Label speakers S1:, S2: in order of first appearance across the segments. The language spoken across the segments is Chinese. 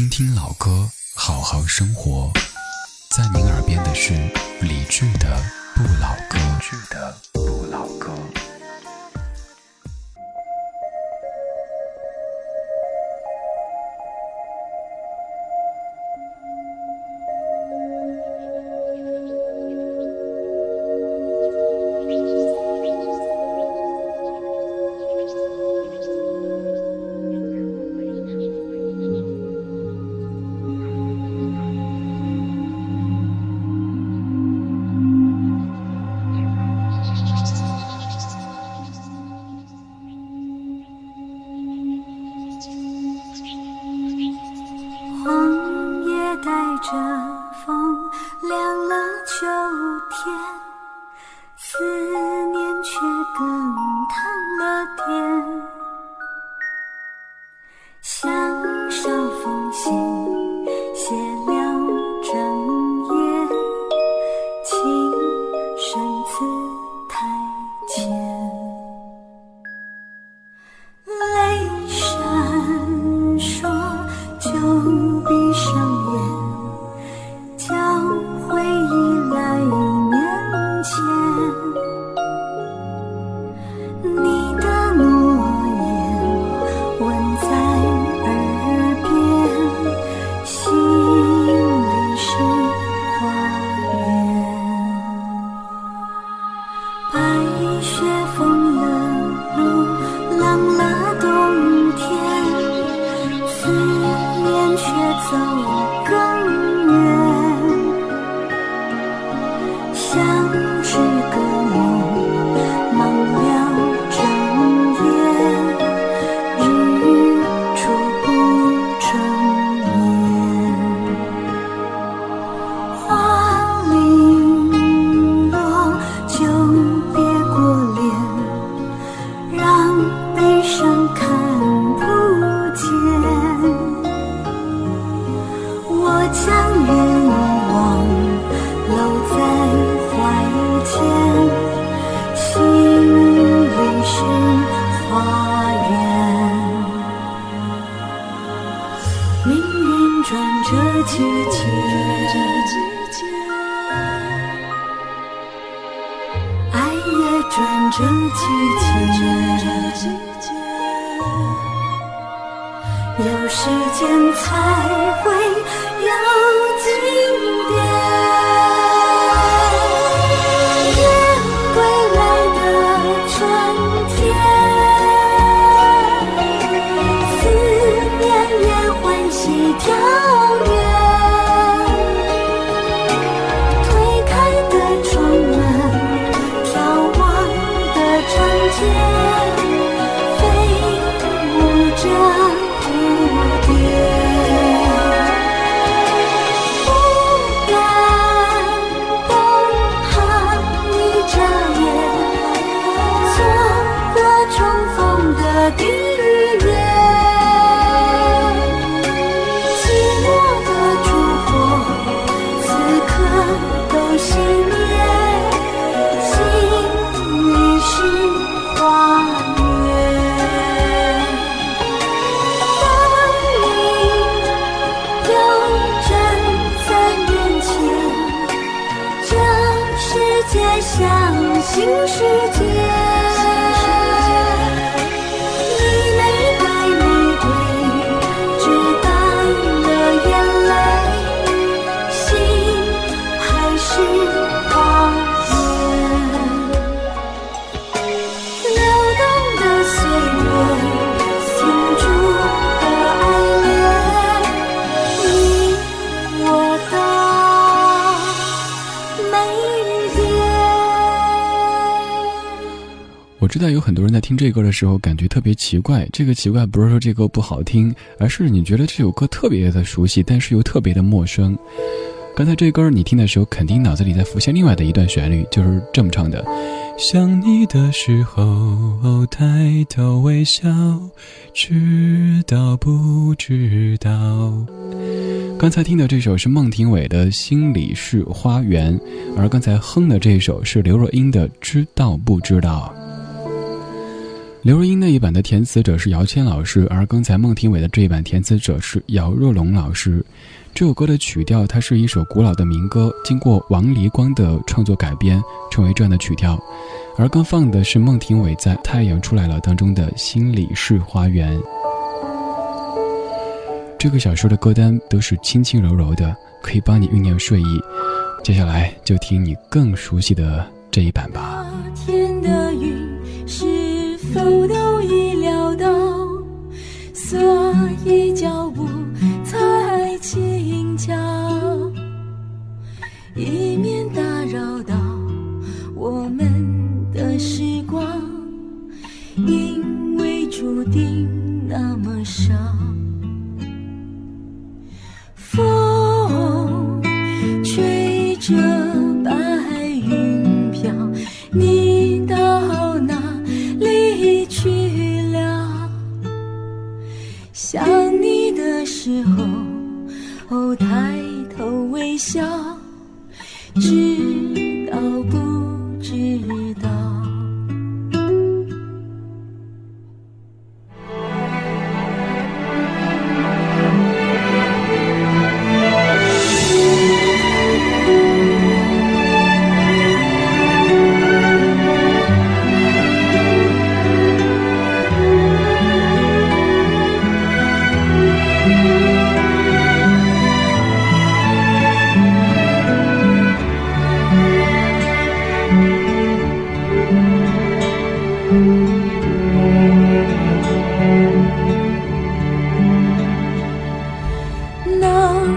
S1: 听听老歌，好好生活。在您耳边的是李志的《不老歌》。
S2: 有时间才知道有很多人在听这歌的时候感觉特别奇怪，这个奇怪不是说这歌不好听，而是你觉得这首歌特别的熟悉，但是又特别的陌生。刚才这歌你听的时候，肯定脑子里在浮现另外的一段旋律，就是这么唱的：想你的时候抬头微笑，知道不知道？刚才听的这首是孟庭苇的《心里是花园》，而刚才哼的这首是刘若英的《知道不知道》。刘若英那一版的填词者是姚谦老师，而刚才孟庭苇的这一版填词者是姚若龙老师。这首歌的曲调，它是一首古老的民歌，经过王黎光的创作改编，成为这样的曲调。而刚放的是孟庭苇在《太阳出来了》当中的心里是花园。这个小说的歌单都是轻轻柔柔的，可以帮你酝酿睡意。接下来就听你更熟悉的这一版吧。
S1: 天的。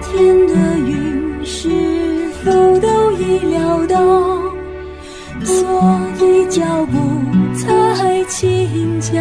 S1: 天的云是否都已料到所以脚步才轻巧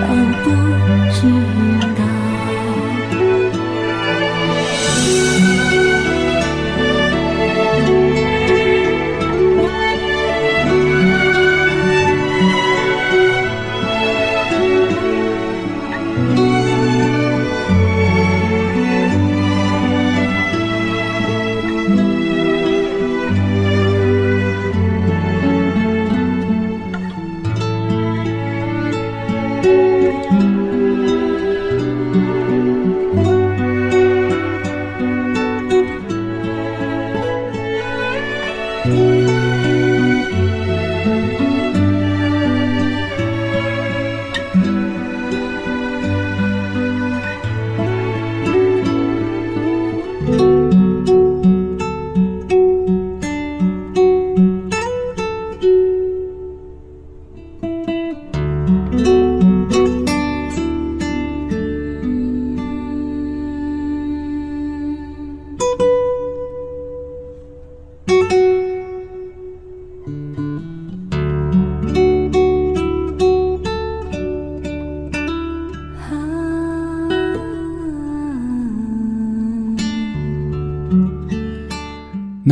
S1: 让不知。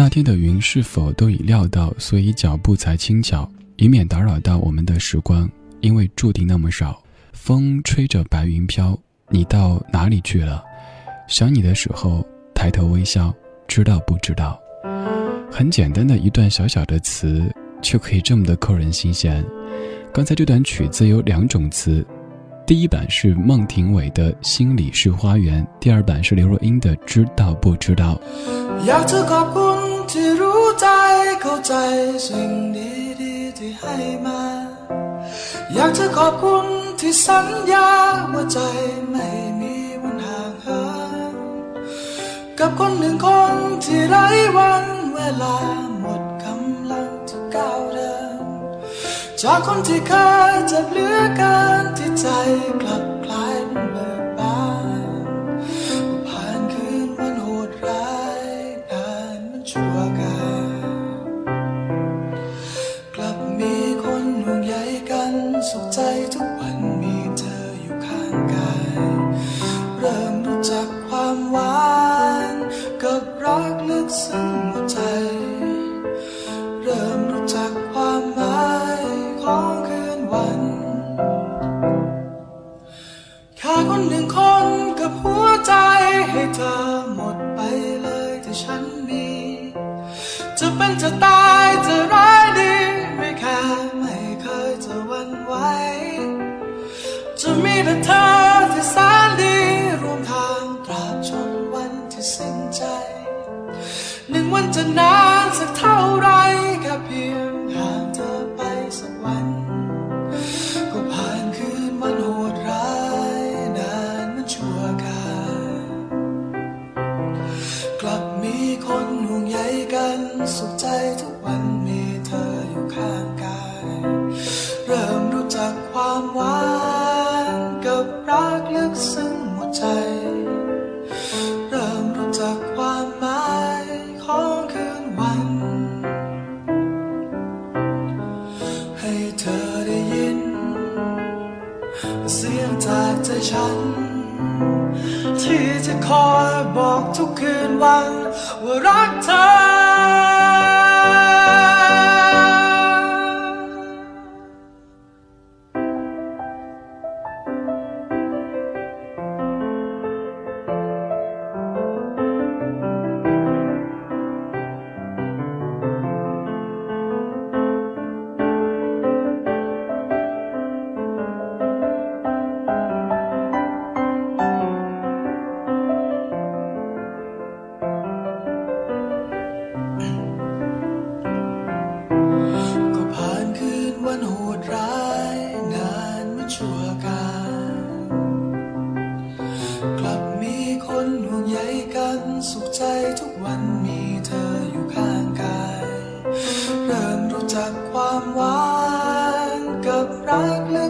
S2: 那天的云是否都已料到所以脚步才轻巧以免打扰到我们的时光。因为注定那么少风吹着白云飘你到哪里去了？想你的时候抬头微笑知道不知道。很简单的一段小小的词却可以这么的扣人心弦。刚才这段曲子有两种词第一版是孟庭苇的心里是花园第二版是刘若英的知道不知道。
S3: ที่รู้ใจเข้าใจสิ่งดีๆที่ให้มา อยากจะขอบคุณที่สัญญาว่าใจไม่มีวันห่างเหินกับคนหนึ่งคนที่ไร้วันเวลาหมดกำลังจะก้าวเดินจากคนที่เคยจ็บเหลือเกินที่ใจกลับ จะตายจะร้ายดีไม่แค่ไม่เคยจะวันไหวจะมีแต่เธอที่แสนดีรวมทางตราบจนวันที่สิ้นใจ หนึ่งวันจะนา สุขใจทุกวันมีเธออยู่ข้างกาย เริ่มรู้จักความหวานกับรักลึกซึ้งหัวใจ เริ่มรู้จักความหมายของคืนวัน ให้เธอได้ยิน เสียงจากใจฉัน ที่จะคอยบอกทุกคืนวัน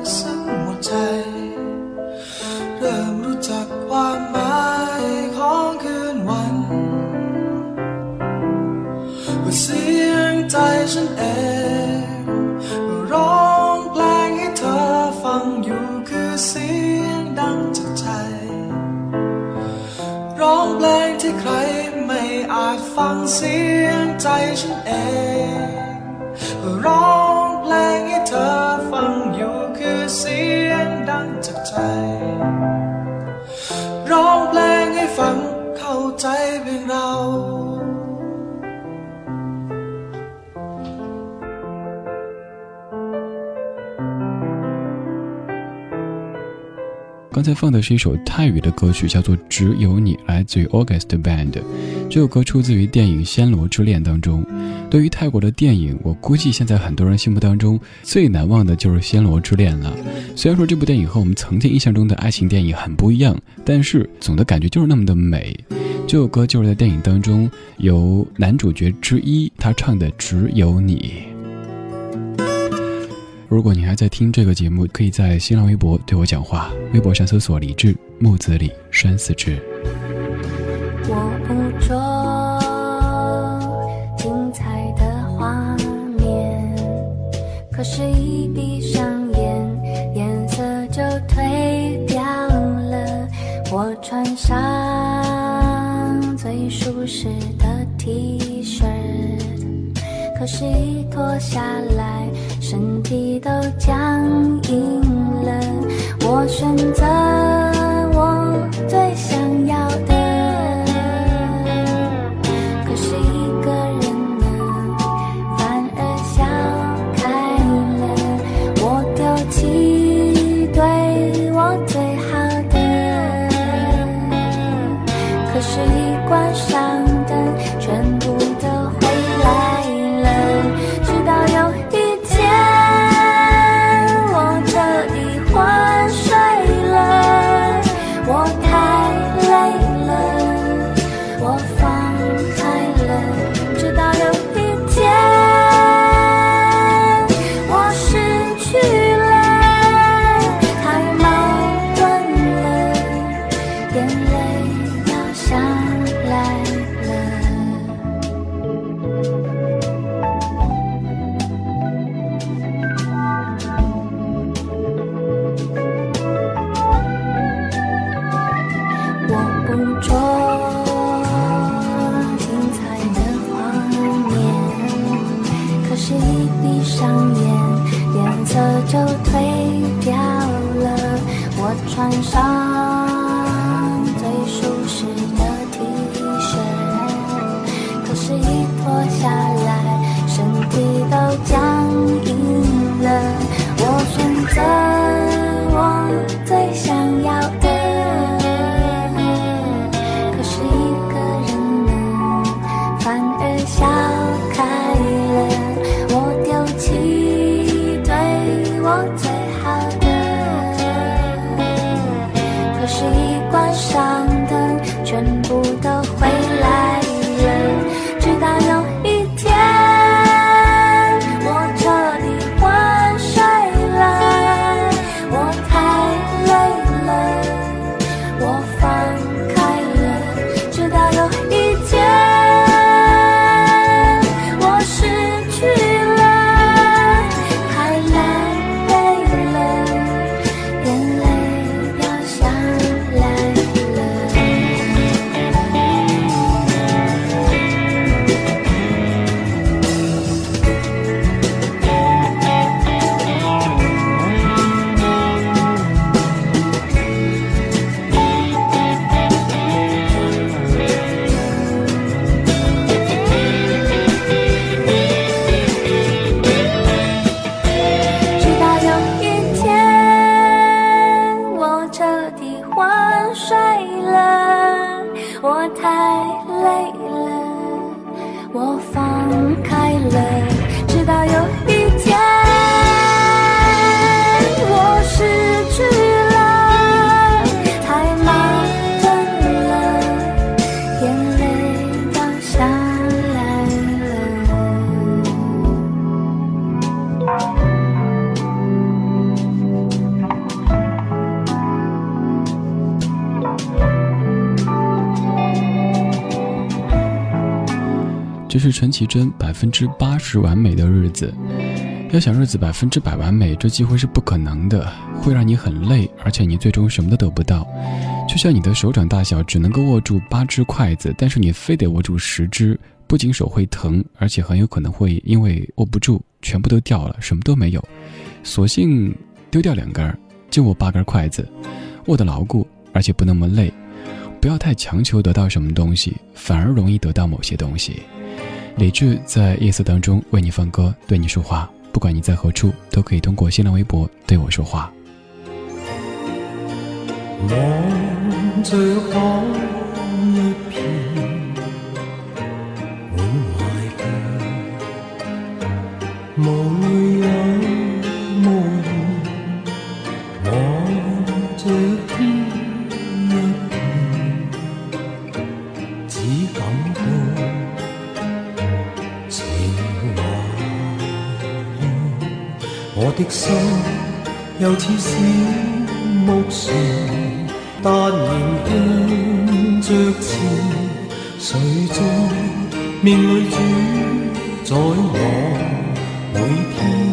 S3: กซึ้งหัวใจ เริ่มรู้จักความหมายของคืนวันว่าเสียงใจฉันเองร้องเพลงให้เธอฟังอยู่คือเสียงดังจากใจ ร้องเพลงที่ใครไม่อาจฟังเสียงใจฉันเองร้อง time.
S2: 刚才放的是一首泰语的歌曲，叫做《只有你》，来自于 August Band。这首歌出自于电影《暹罗之恋》当中。对于泰国的电影，我估计现在很多人心目当中最难忘的就是《暹罗之恋》了。虽然说这部电影和我们曾经印象中的爱情电影很不一样，但是总的感觉就是那么的美。这首歌就是在电影当中由男主角之一他唱的《只有你》。如果你还在听这个节目，可以在新浪微博对我讲话，微博上搜索“李志木子李山四志”。
S4: 我捕捉精彩的画面，可是，一闭上眼，颜色就褪掉了。我穿上最舒适的 T 恤，可是，一脱下来，身体都僵硬了。我选择是
S2: 陈绮贞百分之八十完美的日子。要想日子百分之百完美，这几乎是不可能的，会让你很累，而且你最终什么都得不到。就像你的手掌大小只能够握住八只筷子，但是你非得握住十只，不仅手会疼，而且很有可能会因为握不住，全部都掉了，什么都没有。索性丢掉两根，就握八根筷子，握得牢固，而且不那么累。不要太强求得到什么东西，反而容易得到某些东西。李志在夜色当中为你放歌，对你说话。不管你在何处，都可以通过新浪微博对我说话。
S5: 望着海一片，满怀倦，无泪有梦。望着天一片，只感到。我的心又似小木船，但仍向着前。谁在命里主宰我每天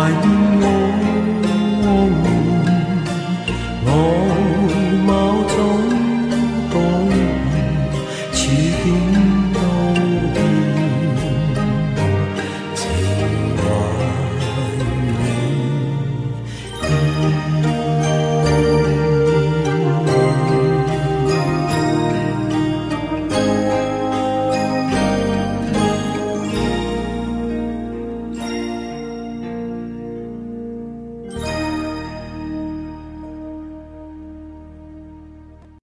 S5: 怀念。